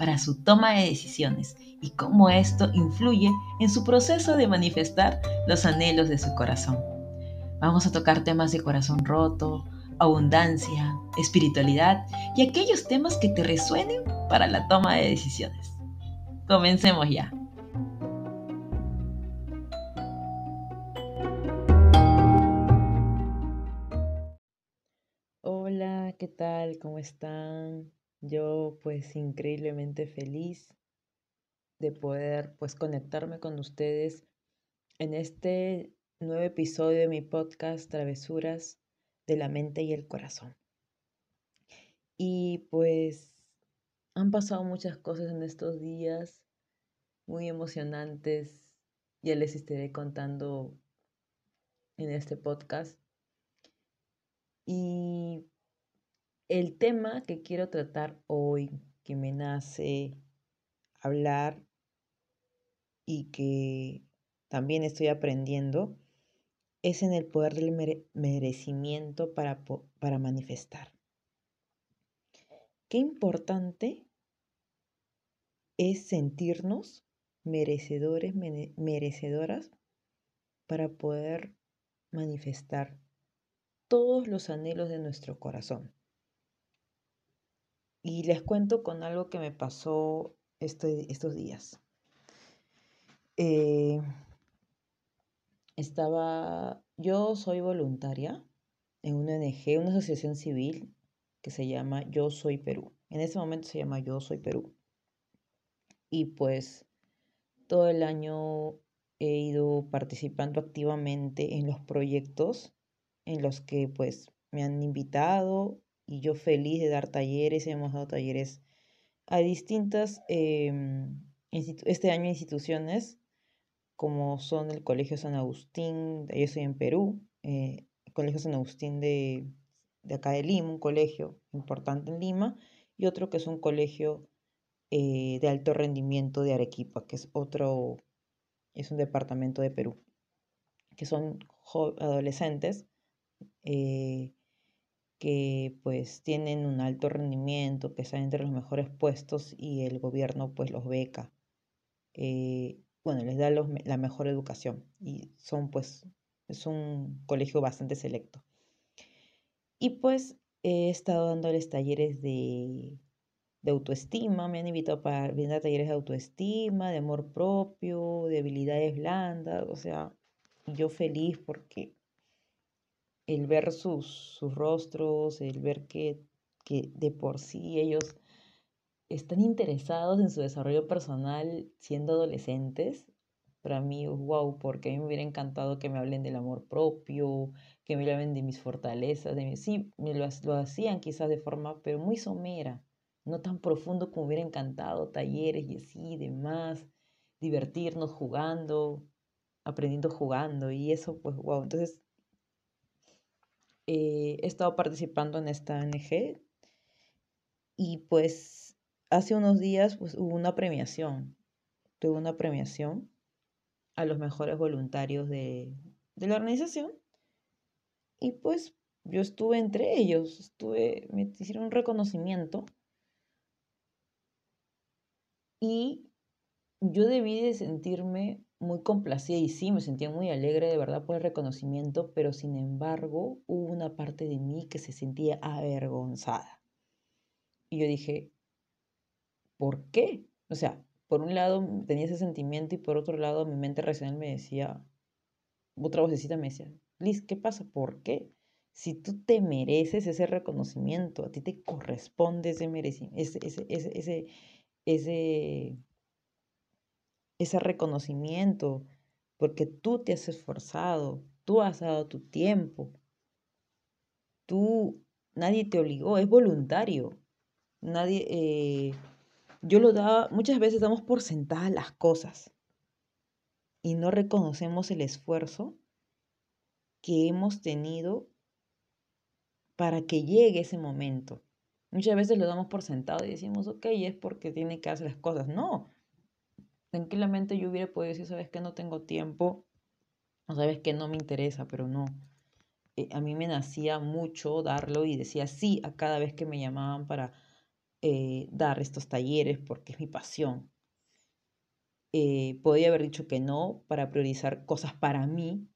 para su toma de decisiones y cómo esto influye en su proceso de manifestar los anhelos de su corazón. Vamos a tocar temas de corazón roto, abundancia, espiritualidad y aquellos temas que te resuenen para la toma de decisiones. Comencemos ya. Hola, ¿qué tal? ¿Cómo están? Yo pues increíblemente feliz de poder pues conectarme con ustedes en este nuevo episodio de mi podcast Travesuras de la mente y el corazón. Y pues han pasado muchas cosas en estos días muy emocionantes. Ya les estaré contando en este podcast. Y el tema que quiero tratar hoy, que me nace hablar y que también estoy aprendiendo, es en el poder del merecimiento para, para manifestar. Qué importante es sentirnos merecedores, merecedoras para poder manifestar todos los anhelos de nuestro corazón. Y les cuento con algo que me pasó este, estos días. Eh, estaba, yo soy voluntaria en una ONG, una asociación civil que se llama Yo Soy Perú. En ese momento se llama Yo Soy Perú. Y pues todo el año he ido participando activamente en los proyectos en los que pues me han invitado y yo feliz de dar talleres, hemos dado talleres a distintas, em, este año instituciones como son el Colegio San Agustín, yo estoy en Perú, eh, el Colegio San Agustín de, de, acá de Lima, un colegio importante en Lima, y otro que es un colegio eh, de alto rendimiento de Arequipa, que es otro, es un departamento de Perú, que son adolescentes eh, que pues tienen un alto rendimiento, que están entre los mejores puestos y el gobierno pues los beca. Eh, bueno, les da la mejor educación y son pues, es un colegio bastante selecto. Y pues he estado dándoles talleres de, de autoestima, me han invitado para brindar talleres de autoestima, de amor propio, de habilidades blandas, o sea, yo feliz porque el ver sus, sus rostros, el ver que, que de por sí ellos están interesados en su desarrollo personal siendo adolescentes, para mí, wow, porque a mí me hubiera encantado que me hablen del amor propio, que me hablen de mis fortalezas, de sí, me lo, lo hacían quizás de forma, pero muy somera, no tan profundo como hubiera encantado, talleres y así, demás, divertirnos jugando, aprendiendo jugando, y eso, pues, wow, entonces eh, he estado participando en esta ONG y pues hace unos días pues, hubo una premiación. Tuve una premiación a los mejores voluntarios de, de la organización y pues yo estuve entre ellos, estuve, me hicieron un reconocimiento y yo debí de sentirme muy complacida y sí, me sentía muy alegre de verdad por el reconocimiento, pero sin embargo hubo una parte de mí que se sentía avergonzada. Y yo dije, ¿por qué? O sea, por un lado tenía ese sentimiento y por otro lado mi mente racional me decía, otra vocecita me decía, Liz, ¿qué pasa? ¿Por qué? Si tú te mereces ese reconocimiento, a ti te corresponde ese merecimiento, ese, ese, ese, ese, ese reconocimiento, porque tú te has esforzado, tú has dado tu tiempo, tú, nadie te obligó, es voluntario. Nadie, eh, yo lo daba, muchas veces damos por sentadas las cosas. y no reconocemos el esfuerzo que hemos tenido para que llegue ese momento. Muchas veces lo damos por sentado y decimos, ok, es porque tiene que hacer las cosas. No, tranquilamente yo hubiera podido decir, sabes que no tengo tiempo, o sabes que no me interesa, pero no. Eh, a mí me nacía mucho darlo y decía sí a cada vez que me llamaban para eh, dar estos talleres porque es mi pasión. Eh, podía haber dicho que no para priorizar cosas para mí.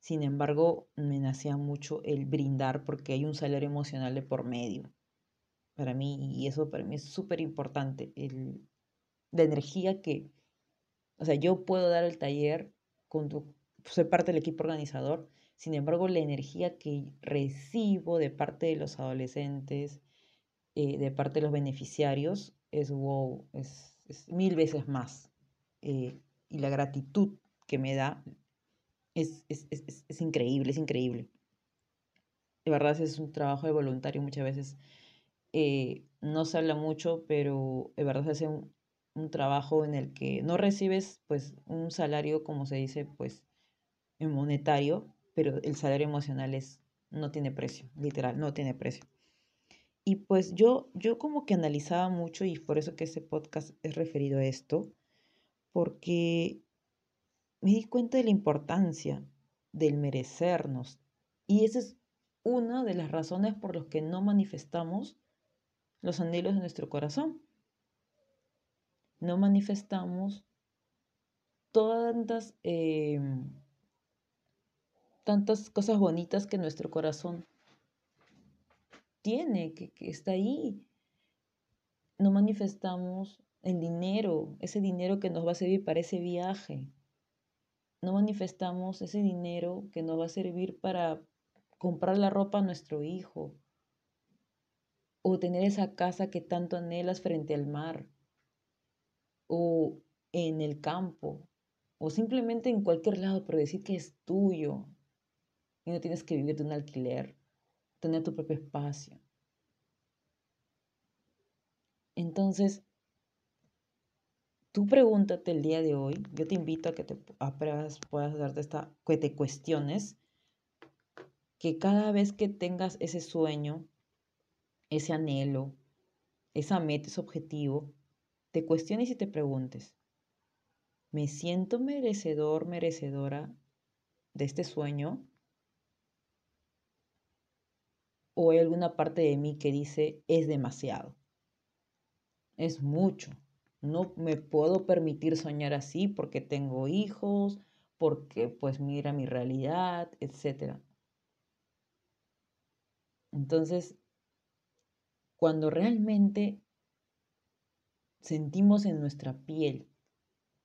Sin embargo, me nacía mucho el brindar porque hay un salario emocional de por medio para mí y eso para mí es súper importante. La energía que, o sea, yo puedo dar el taller, con soy parte del equipo organizador, sin embargo, la energía que recibo de parte de los adolescentes, eh, de parte de los beneficiarios, es wow, es, mil veces más. Eh, y la gratitud que me da es, es, increíble, es increíble. De verdad, es un trabajo de voluntario muchas veces. Eh, no se habla mucho, pero de verdad se hace un, un, trabajo en el que no recibes pues un salario, como se dice, pues en monetario, pero el salario emocional es, no tiene precio, literal, no tiene precio. Y pues yo, yo como que analizaba mucho y por eso que este podcast es referido a esto, porque me di cuenta de la importancia del merecernos. Y esa es una de las razones por las que no manifestamos los anhelos de nuestro corazón. No manifestamos todas eh, tantas cosas bonitas que nuestro corazón tiene, que, está ahí. No manifestamos el dinero, ese dinero que nos va a servir para ese viaje. No manifestamos ese dinero que nos va a servir para comprar la ropa a nuestro hijo o tener esa casa que tanto anhelas frente al mar o en el campo o simplemente en cualquier lado, pero decir que es tuyo, y no tienes que vivir de un alquiler, tener tu propio espacio. Entonces, tú pregúntate el día de hoy, yo te invito a que te puedas darte esta, que te cuestiones, que cada vez que tengas ese sueño, ese anhelo, esa meta, ese objetivo, te cuestiones y te preguntes, ¿me siento merecedor, merecedora de este sueño? o hay alguna parte de mí que dice es demasiado, es mucho, no me puedo permitir soñar así porque tengo hijos, porque pues mira mi realidad, etc. Entonces, cuando realmente sentimos en nuestra piel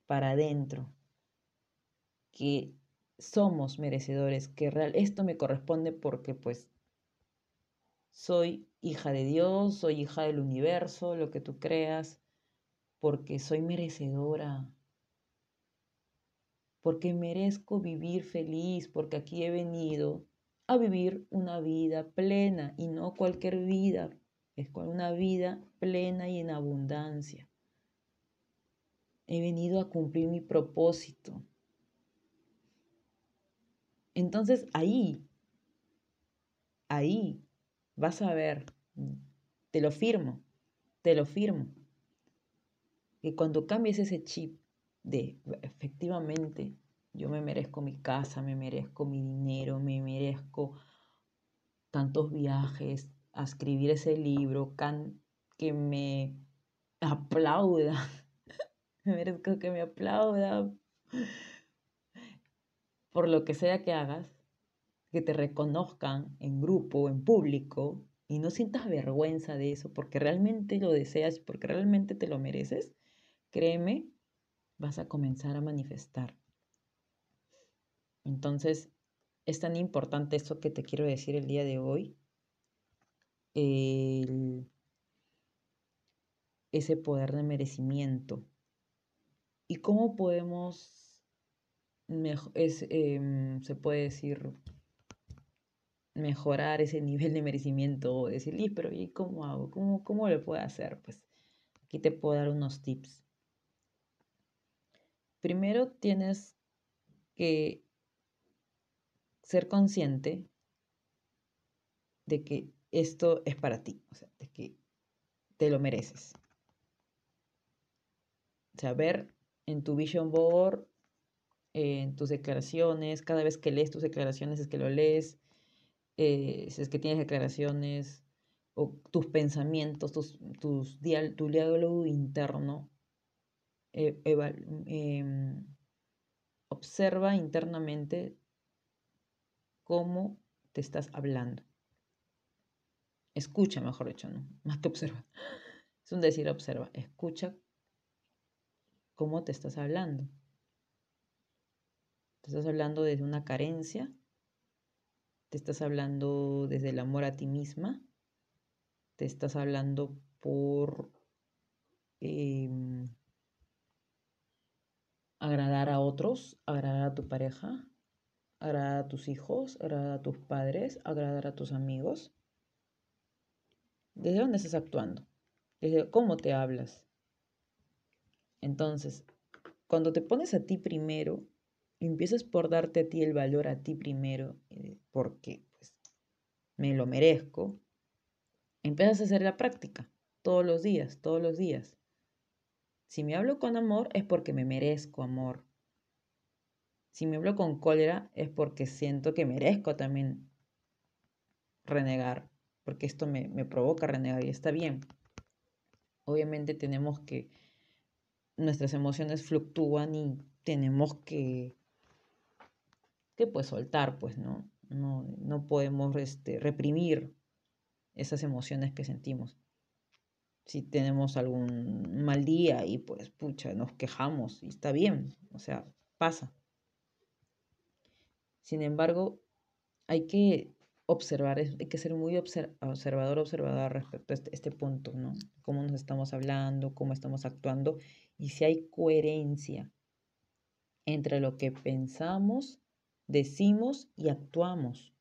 para adentro que somos merecedores, que real, esto me corresponde porque pues soy hija de Dios, soy hija del universo, lo que tú creas, porque soy merecedora, porque merezco vivir feliz, porque aquí he venido a vivir una vida plena y no cualquier vida, es una vida plena y en abundancia. He venido a cumplir mi propósito. Entonces ahí, ahí Vas a ver, te lo firmo, te lo firmo. Que cuando cambies ese chip de efectivamente yo me merezco mi casa, me merezco mi dinero, me merezco tantos viajes, a escribir ese libro, que me aplauda, merezco que me aplauda por lo que sea que hagas, que te reconozcan en grupo, en público, y no sientas vergüenza de eso porque realmente lo deseas, porque realmente te lo mereces, créeme, vas a comenzar a manifestar. Entonces, es tan importante esto que te quiero decir el día de hoy. ese poder de merecimiento. ¿Y cómo podemos, es, em, se puede decir, mejorar ese nivel de merecimiento o decir, pero ¿y cómo hago? ¿Cómo, cómo lo puedo hacer? Pues aquí te puedo dar unos tips. primero tienes que ser consciente de que esto es para ti, o sea, de que te lo mereces. Ver en tu vision board, en tus declaraciones, cada vez que lees tus declaraciones es que lo lees, eh, es que tienes declaraciones, o tus pensamientos, tus, tus tu diálogo interno, eh, em, observa internamente cómo te estás hablando. Escucha, mejor dicho, ¿no? Más que observa. Es un decir observa. Escucha cómo te estás hablando. Te estás hablando desde una carencia. Te estás hablando desde el amor a ti misma te estás hablando por em, agradar a otros, agradar a tu pareja, agradar a tus hijos, agradar a tus padres, agradar a tus amigos. ¿Desde dónde estás actuando? ¿Desde cómo te hablas? Entonces, cuando te pones a ti primero, empiezas por darte a ti el valor a ti primero, eh, porque pues, me lo merezco, Empiezas a hacer la práctica todos los días, todos los días. Si me hablo con amor es porque me merezco amor. Si me hablo con cólera es porque siento que merezco también renegar, porque esto me, provoca renegar y está bien. Obviamente tenemos que, nuestras emociones fluctúan y tenemos que, que pues soltar, pues, ¿no? No, no podemos este, reprimir esas emociones que sentimos. Si tenemos algún mal día y pues, pucha, nos quejamos y está bien, o sea, pasa. Sin embargo, hay que observar, hay que ser muy observador, observador respecto a este, este, punto, ¿no? Cómo nos estamos hablando, cómo estamos actuando y si hay coherencia entre lo que pensamos, decimos y actuamos.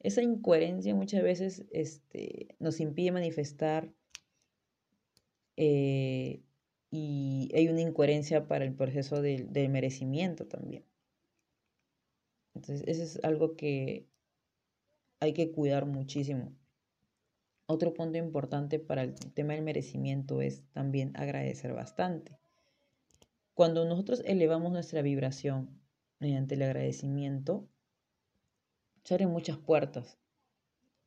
Esa incoherencia muchas veces este, nos impide manifestar eh, y hay una incoherencia para el proceso del, del merecimiento también. Entonces, eso es algo que hay que cuidar muchísimo. Otro punto importante para el tema del merecimiento es también agradecer bastante. Cuando nosotros elevamos nuestra vibración mediante el agradecimiento, se abren muchas puertas.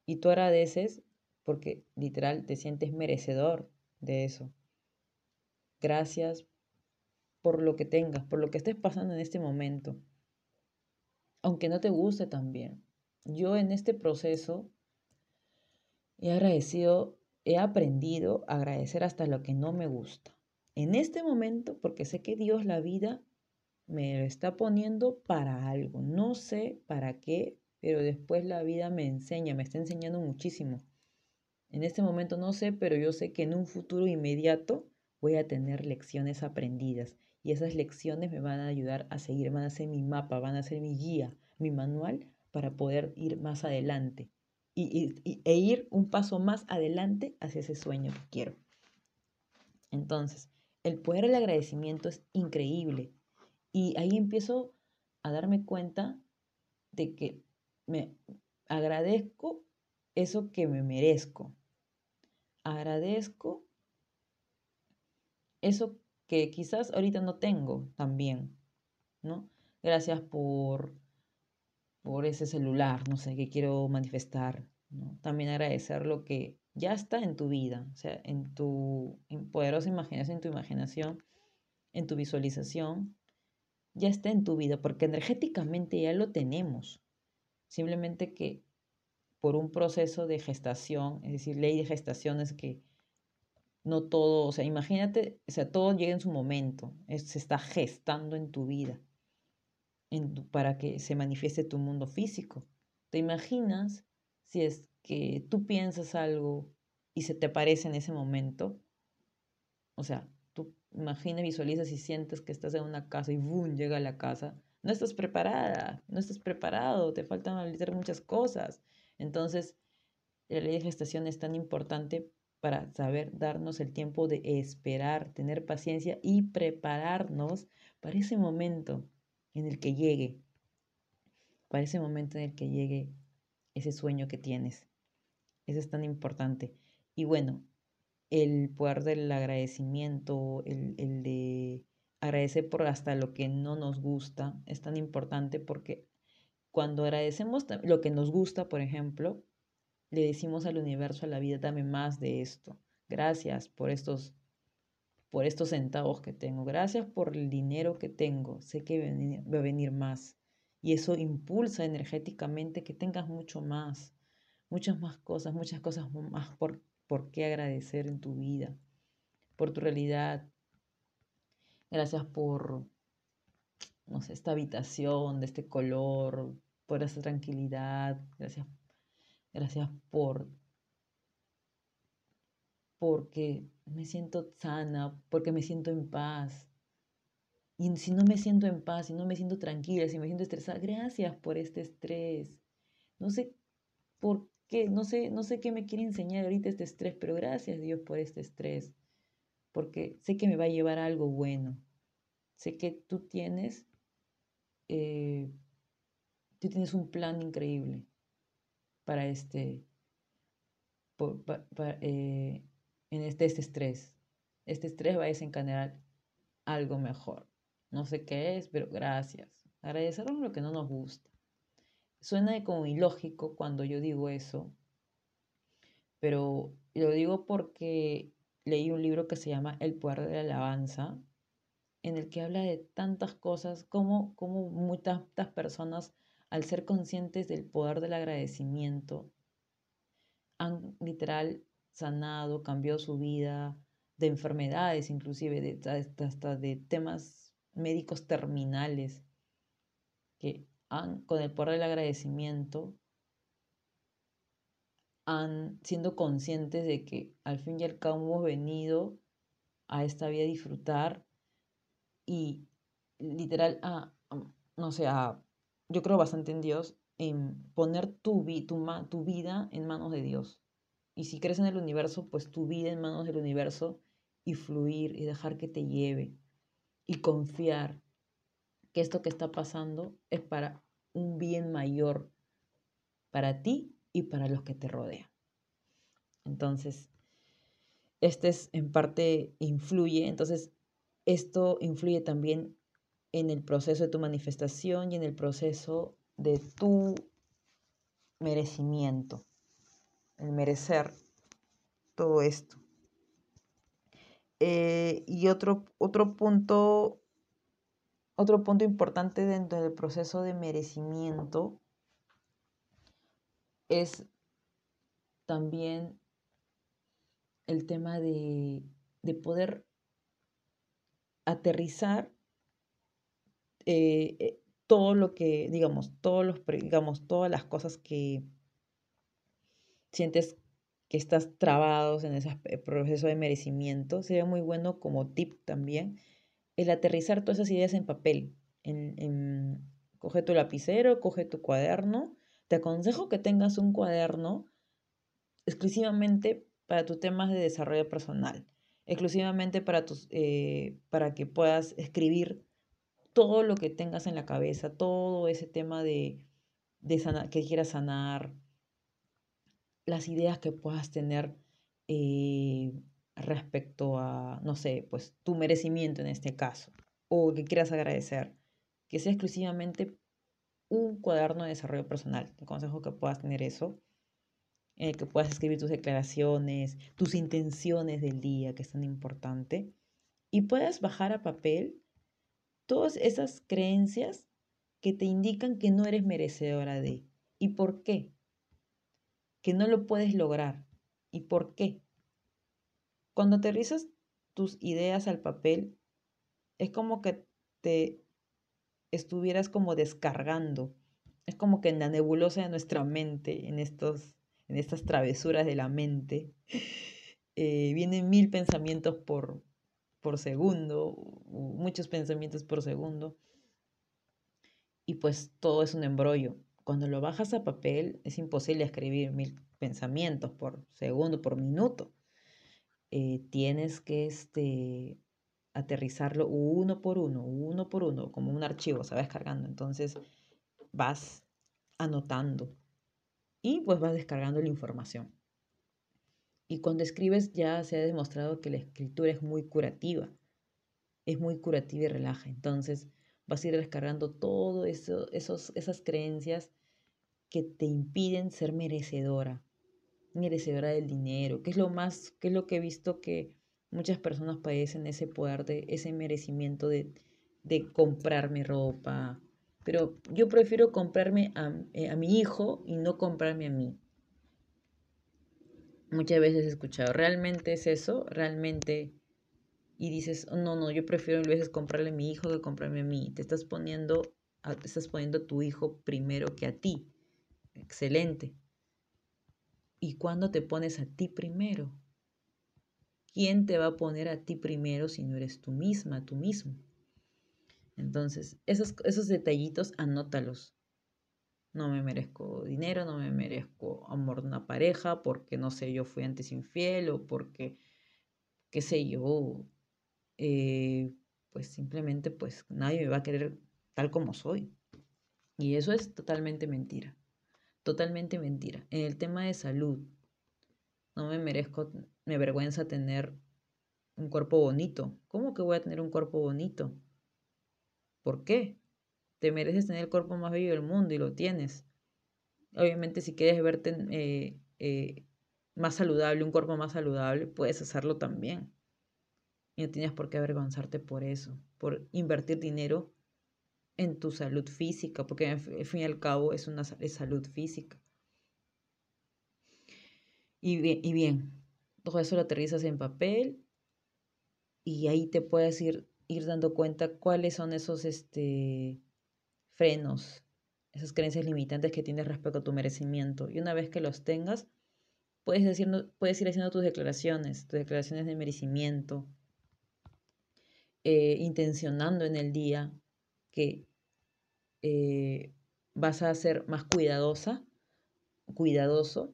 Y tú agradeces porque literal te sientes merecedor de eso. Gracias por lo que tengas, por lo que estés pasando en este momento. Aunque no te guste también. Yo en este proceso he agradecido, he aprendido a agradecer hasta lo que no me gusta. En este momento, porque sé que Dios la vida me está poniendo para algo. No sé para qué, pero después la vida me enseña, me está enseñando muchísimo. En este momento no sé, pero yo sé que en un futuro inmediato voy a tener lecciones aprendidas y esas lecciones me van a ayudar a seguir, van a ser mi mapa, van a ser mi guía, mi manual para poder ir más adelante y, e ir un paso más adelante hacia ese sueño que quiero. Entonces, el poder del agradecimiento es increíble y ahí empiezo a darme cuenta de que me agradezco eso que me merezco. Agradezco eso que quizás ahorita no tengo también, ¿no? Gracias por, por ese celular, no sé, que quiero manifestar, ¿no? También agradecer lo que ya está en tu vida, o sea, en tu poderosa imaginación, en tu imaginación, en tu visualización, ya está en tu vida, porque energéticamente ya lo tenemos. Simplemente que por un proceso de gestación, es decir, ley de gestación es que no todo, o sea, imagínate, o sea, todo llega en su momento, se está gestando en tu vida en para que se manifieste tu mundo físico. ¿Te imaginas si es que tú piensas algo y se te aparece en ese momento? O sea, tú imaginas, visualizas y sientes que estás en una casa y ¡boom! llega a la casa no estás preparada, no estás preparado, te faltan analizar muchas cosas. Entonces, la ley de gestación es tan importante para saber darnos el tiempo de esperar, tener paciencia y prepararnos para ese momento en el que llegue, para ese momento en el que llegue ese sueño que tienes. Eso es tan importante. Y bueno, el poder del agradecimiento, el, el de agradecer por hasta lo que no nos gusta, es tan importante porque cuando agradecemos lo que nos gusta, por ejemplo, le decimos al universo, a la vida, dame más de esto. Gracias por estos, por estos centavos que tengo. Gracias por el dinero que tengo. Sé que va a venir más. Y eso impulsa energéticamente que tengas mucho más, muchas más cosas, muchas cosas más por, por qué agradecer en tu vida, por tu realidad. Gracias por, no sé, esta habitación, de este color, por esa tranquilidad. Gracias Gracias por porque me siento sana, porque me siento en paz. Y si no me siento en paz, si no me siento tranquila, si me siento estresada, gracias por este estrés. No sé por qué, no sé, no sé qué me quiere enseñar ahorita este estrés, pero gracias Dios por este estrés, porque sé que me va a llevar algo bueno. Sé que tú tienes, eh, tú tienes un plan increíble para este, eh, en este, este estrés. Este estrés va a desencadenar algo mejor. No sé qué es, pero gracias. Agradecernos lo que no nos gusta. Suena como ilógico cuando yo digo eso, pero lo digo porque leí un libro que se llama El poder de la alabanza, en el que habla de tantas cosas, como, como muchas personas al ser conscientes del poder del agradecimiento, han literal sanado, cambiado su vida, de enfermedades inclusive, de, hasta de temas médicos terminales, que han, con el poder del agradecimiento, han siendo conscientes de que al fin y al cabo hemos venido a esta vida a disfrutar y literal a, no sé, a yo creo bastante en Dios, en poner tu, tu, tu vida en manos de Dios. Y si crees en el universo, pues tu vida en manos del universo y fluir y dejar que te lleve y confiar que esto que está pasando es para un bien mayor para ti y para los que te rodean. Entonces, este es en parte influye, entonces esto influye también en el proceso de tu manifestación y en el proceso de tu merecimiento, el merecer todo esto. Eh, y otro, otro punto, otro punto importante dentro del proceso de merecimiento es también el tema de, de poder aterrizar eh, eh, todo lo que, digamos, todos los, digamos, todas las cosas que sientes que estás trabados en ese proceso de merecimiento, sería muy bueno como tip también el aterrizar todas esas ideas en papel. En, coge tu lapicero, coge tu cuaderno. Te aconsejo que tengas un cuaderno exclusivamente para tus temas de desarrollo personal, exclusivamente para, tus, eh, para que puedas escribir todo lo que tengas en la cabeza, todo ese tema de, de que quieras sanar, las ideas que puedas tener eh, respecto a, no sé, pues tu merecimiento en este caso, o que quieras agradecer, que sea exclusivamente un cuaderno de desarrollo personal. Te aconsejo que puedas tener eso, en el que puedas escribir tus declaraciones, tus intenciones del día, que es tan importante, y puedas bajar a papel todas esas creencias que te indican que no eres merecedora de. ¿Y por qué? Que no lo puedes lograr. ¿Y por qué? Cuando aterrizas tus ideas al papel, es como que te estuvieras como descargando. Es como que en la nebulosa de nuestra mente, en, estos, en estas travesuras de la mente, eh, vienen mil pensamientos por, por segundo, muchos pensamientos por segundo. Y pues todo es un embrollo. Cuando lo bajas a papel es imposible escribir mil pensamientos por segundo, por minuto. eh, tienes que este, aterrizarlo uno por uno, uno por uno, como un archivo, se va descargando. Entonces vas anotando y pues vas descargando la información. Y cuando escribes ya se ha demostrado que la escritura es muy curativa, es muy curativa y relaja. Entonces vas a ir descargando todo eso, esos, esas creencias que te impiden ser merecedora, merecedora del dinero, que es lo más, que es lo que he visto que muchas personas padecen ese poder de ese merecimiento de, de comprarme ropa. Pero yo prefiero comprarme a, eh, a mi hijo y no comprarme a mí. Muchas veces he escuchado, ¿realmente es eso? ¿Realmente? Y dices, no, no, yo prefiero a veces comprarle a mi hijo que comprarme a mí. Te estás poniendo te estás poniendo a tu hijo primero que a ti. Excelente. ¿Y cuándo te pones a ti primero? ¿Quién te va a poner a ti primero si no eres tú misma, tú mismo? Entonces, esos, esos detallitos, anótalos no me merezco dinero, no me merezco amor de una pareja, porque no sé, yo fui antes infiel o porque, qué sé yo, eh, pues simplemente pues nadie me va a querer tal como soy. Y eso es totalmente mentira, totalmente mentira. En el tema de salud, no me merezco, me avergüenza tener un cuerpo bonito. ¿Cómo que voy a tener un cuerpo bonito? ¿Por qué? Te mereces tener el cuerpo más bello del mundo y lo tienes. Obviamente si quieres verte eh, eh, más saludable, un cuerpo más saludable, puedes hacerlo también. Y no tienes por qué avergonzarte por eso, por invertir dinero en tu salud física, porque al fin y al cabo es una salud física. Y bien, y bien, todo eso lo aterrizas en papel y ahí te puedes ir, ir dando cuenta cuáles son esos, este, frenos, esas creencias limitantes que tienes respecto a tu merecimiento. Y una vez que los tengas, puedes, decir, puedes ir haciendo tus declaraciones, tus declaraciones de merecimiento, eh, intencionando en el día que eh, vas a ser más cuidadosa, cuidadoso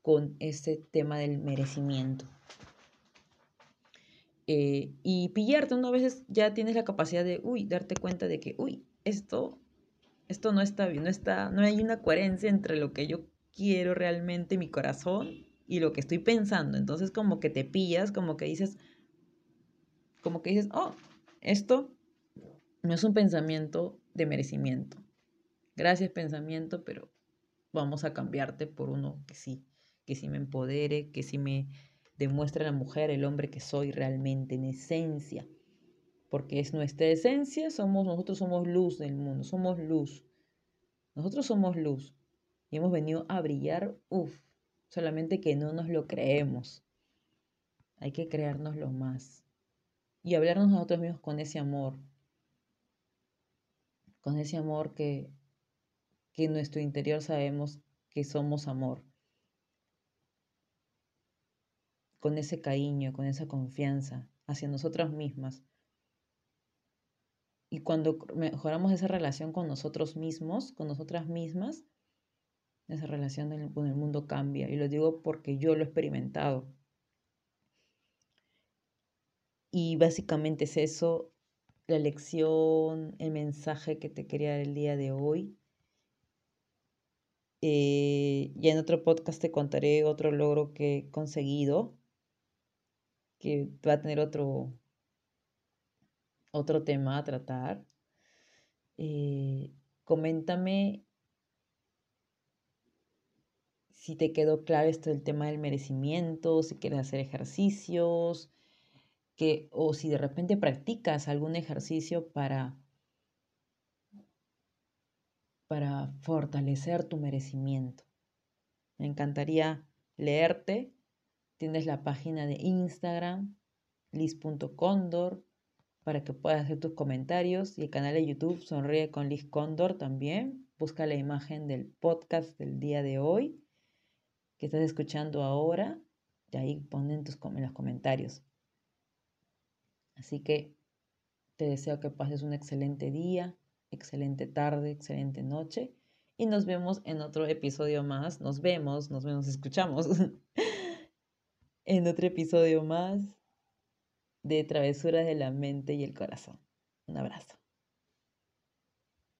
con este tema del merecimiento. Eh, y pillarte, una vez ya tienes la capacidad de, uy, darte cuenta de que, uy, esto esto no está bien, no, está, no hay una coherencia entre lo que yo quiero realmente, mi corazón, y lo que estoy pensando. Entonces como que te pillas, como que dices, como que dices, oh, esto no es un pensamiento de merecimiento. Gracias pensamiento, pero vamos a cambiarte por uno que sí, que sí me empodere, que sí me demuestre la mujer, el hombre que soy realmente en esencia porque es nuestra esencia, somos, nosotros somos luz del mundo, somos luz. Nosotros somos luz y hemos venido a brillar, uff, solamente que no nos lo creemos. Hay que creérnoslo más y hablarnos a nosotros mismos con ese amor, con ese amor que, que en nuestro interior sabemos que somos amor, con ese cariño, con esa confianza hacia nosotras mismas y cuando mejoramos esa relación con nosotros mismos, con nosotras mismas, esa relación con el mundo cambia. Y lo digo porque yo lo he experimentado. Y básicamente es eso, la lección, el mensaje que te quería dar el día de hoy. Eh, ya en otro podcast te contaré otro logro que he conseguido, que va a tener otro, otro tema a tratar. Eh, coméntame si te quedó claro esto del tema del merecimiento, si quieres hacer ejercicios, que, o si de repente practicas algún ejercicio para, para fortalecer tu merecimiento. Me encantaría leerte. Tienes la página de Instagram, lis.condor para que puedas hacer tus comentarios y el canal de YouTube Sonríe con Liz Cóndor también. Busca la imagen del podcast del día de hoy que estás escuchando ahora y ahí ponen tus en los comentarios. Así que te deseo que pases un excelente día, excelente tarde, excelente noche y nos vemos en otro episodio más. Nos vemos, nos vemos, escuchamos en otro episodio más de Travesuras de la Mente y el Corazón. Un abrazo.